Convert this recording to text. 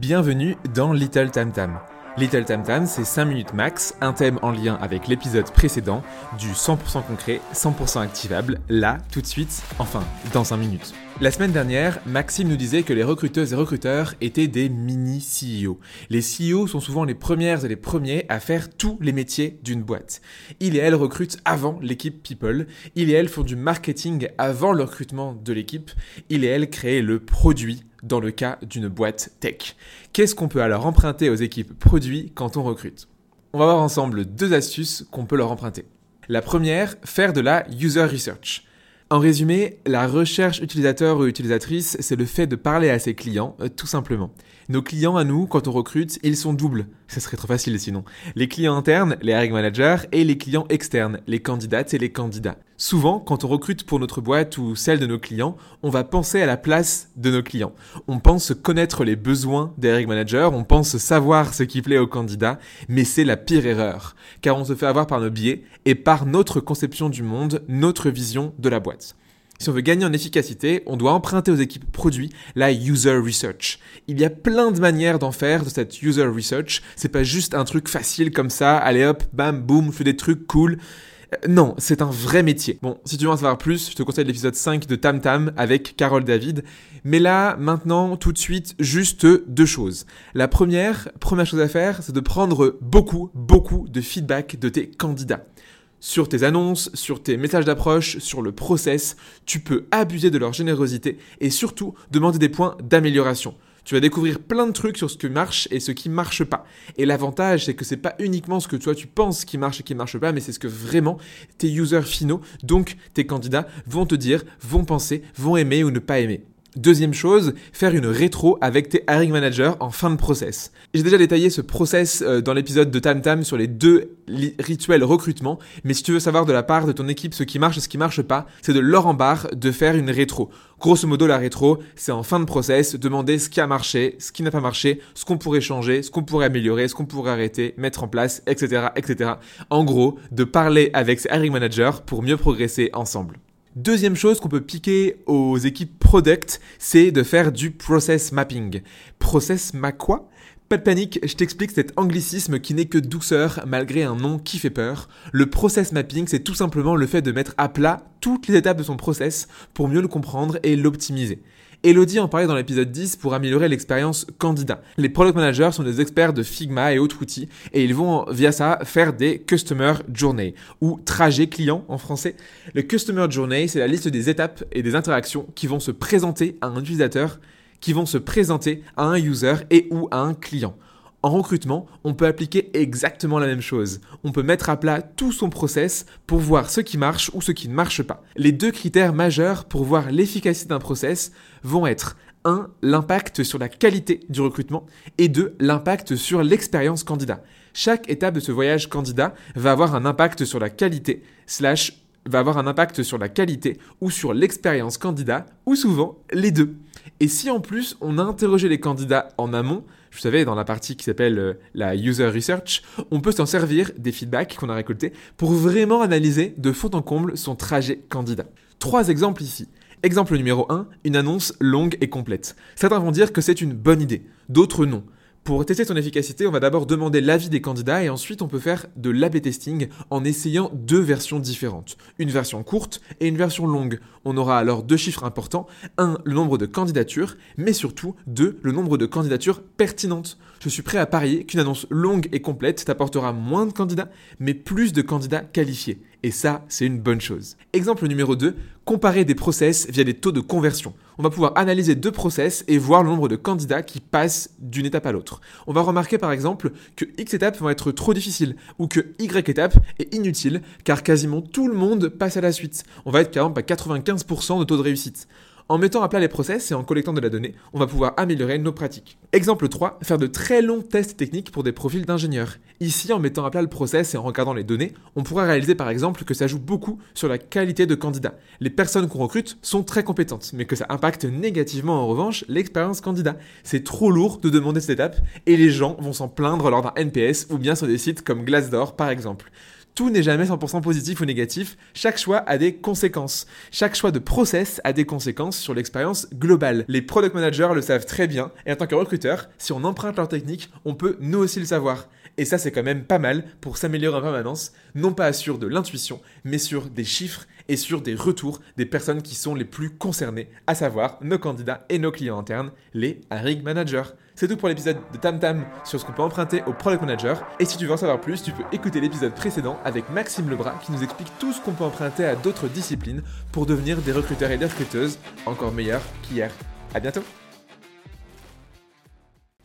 Bienvenue dans Little Tam Tam. Little Tam Tam, c'est 5 minutes max, un thème en lien avec l'épisode précédent, du 100% concret, 100% activable, là, tout de suite, enfin, dans 5 minutes. La semaine dernière, Maxime nous disait que les recruteuses et recruteurs étaient des mini CEO. Les CEO sont souvent les premières et les premiers à faire tous les métiers d'une boîte. Ils et elles recrutent avant l'équipe People. Ils et elles font du marketing avant le recrutement de l'équipe. Ils et elles créent le produit dans le cas d'une boîte tech. Qu'est-ce qu'on peut alors emprunter aux équipes produits quand on recrute? On va voir ensemble deux astuces qu'on peut leur emprunter. La première, faire de la user research. En résumé, la recherche utilisateur ou utilisatrice, c'est le fait de parler à ses clients, euh, tout simplement. Nos clients à nous, quand on recrute, ils sont doubles. Ce serait trop facile sinon. Les clients internes, les hiring managers, et les clients externes, les candidates et les candidats. Souvent, quand on recrute pour notre boîte ou celle de nos clients, on va penser à la place de nos clients. On pense connaître les besoins des hiring managers, on pense savoir ce qui plaît aux candidats, mais c'est la pire erreur, car on se fait avoir par nos biais et par notre conception du monde, notre vision de la boîte. Si on veut gagner en efficacité, on doit emprunter aux équipes produits la user research. Il y a plein de manières d'en faire de cette user research. C'est pas juste un truc facile comme ça, allez hop, bam, boum, fais des trucs cool. Non, c'est un vrai métier. Bon, si tu veux en savoir plus, je te conseille l'épisode 5 de Tam Tam avec Carole David. Mais là, maintenant, tout de suite, juste deux choses. La première, première chose à faire, c'est de prendre beaucoup, beaucoup de feedback de tes candidats sur tes annonces, sur tes messages d'approche, sur le process, tu peux abuser de leur générosité et surtout demander des points d'amélioration. Tu vas découvrir plein de trucs sur ce qui marche et ce qui marche pas. Et l'avantage, c'est que c'est pas uniquement ce que toi tu penses qui marche et qui marche pas, mais c'est ce que vraiment tes users finaux, donc tes candidats, vont te dire, vont penser, vont aimer ou ne pas aimer. Deuxième chose, faire une rétro avec tes hiring managers en fin de process. J'ai déjà détaillé ce process euh, dans l'épisode de Tam Tam sur les deux rituels recrutement, mais si tu veux savoir de la part de ton équipe ce qui marche et ce qui marche pas, c'est de leur en barre de faire une rétro. Grosso modo, la rétro, c'est en fin de process, demander ce qui a marché, ce qui n'a pas marché, ce qu'on pourrait changer, ce qu'on pourrait améliorer, ce qu'on pourrait arrêter, mettre en place, etc., etc. En gros, de parler avec ses hiring managers pour mieux progresser ensemble. Deuxième chose qu'on peut piquer aux équipes product, c'est de faire du process mapping. Process ma quoi? Pas de panique, je t'explique cet anglicisme qui n'est que douceur malgré un nom qui fait peur. Le process mapping, c'est tout simplement le fait de mettre à plat toutes les étapes de son process pour mieux le comprendre et l'optimiser. Elodie en parlait dans l'épisode 10 pour améliorer l'expérience candidat. Les product managers sont des experts de Figma et autres outils et ils vont via ça faire des customer journey ou trajet client en français. Le customer journey, c'est la liste des étapes et des interactions qui vont se présenter à un utilisateur, qui vont se présenter à un user et ou à un client. En recrutement, on peut appliquer exactement la même chose. On peut mettre à plat tout son process pour voir ce qui marche ou ce qui ne marche pas. Les deux critères majeurs pour voir l'efficacité d'un process vont être 1. L'impact sur la qualité du recrutement et 2. L'impact sur l'expérience candidat. Chaque étape de ce voyage candidat va avoir un impact sur la qualité slash va avoir un impact sur la qualité ou sur l'expérience candidat ou souvent les deux. Et si en plus on a interrogé les candidats en amont, vous savez, dans la partie qui s'appelle euh, la user research, on peut s'en servir des feedbacks qu'on a récoltés pour vraiment analyser de fond en comble son trajet candidat. Trois exemples ici. Exemple numéro 1, une annonce longue et complète. Certains vont dire que c'est une bonne idée, d'autres non. Pour tester son efficacité, on va d'abord demander l'avis des candidats et ensuite on peut faire de l'AB testing en essayant deux versions différentes. Une version courte et une version longue. On aura alors deux chiffres importants. Un, le nombre de candidatures, mais surtout deux, le nombre de candidatures pertinentes. Je suis prêt à parier qu'une annonce longue et complète t'apportera moins de candidats, mais plus de candidats qualifiés. Et ça, c'est une bonne chose. Exemple numéro 2, comparer des process via des taux de conversion. On va pouvoir analyser deux process et voir le nombre de candidats qui passent d'une étape à l'autre. On va remarquer par exemple que X étapes vont être trop difficiles ou que Y étape est inutile car quasiment tout le monde passe à la suite. On va être par exemple à 95% de taux de réussite. En mettant à plat les process et en collectant de la donnée, on va pouvoir améliorer nos pratiques. Exemple 3, faire de très longs tests techniques pour des profils d'ingénieurs. Ici, en mettant à plat le process et en regardant les données, on pourra réaliser par exemple que ça joue beaucoup sur la qualité de candidat. Les personnes qu'on recrute sont très compétentes, mais que ça impacte négativement en revanche l'expérience candidat. C'est trop lourd de demander cette étape et les gens vont s'en plaindre lors d'un NPS ou bien sur des sites comme Glassdoor par exemple. Tout n'est jamais 100% positif ou négatif, chaque choix a des conséquences. Chaque choix de process a des conséquences sur l'expérience globale. Les product managers le savent très bien, et en tant que recruteur, si on emprunte leur technique, on peut nous aussi le savoir. Et ça, c'est quand même pas mal pour s'améliorer en permanence, non pas sur de l'intuition, mais sur des chiffres et sur des retours des personnes qui sont les plus concernées, à savoir nos candidats et nos clients internes, les hiring managers. C'est tout pour l'épisode de Tam Tam sur ce qu'on peut emprunter au product manager. Et si tu veux en savoir plus, tu peux écouter l'épisode précédent avec Maxime Lebras qui nous explique tout ce qu'on peut emprunter à d'autres disciplines pour devenir des recruteurs et des recruteuses encore meilleurs qu'hier. À bientôt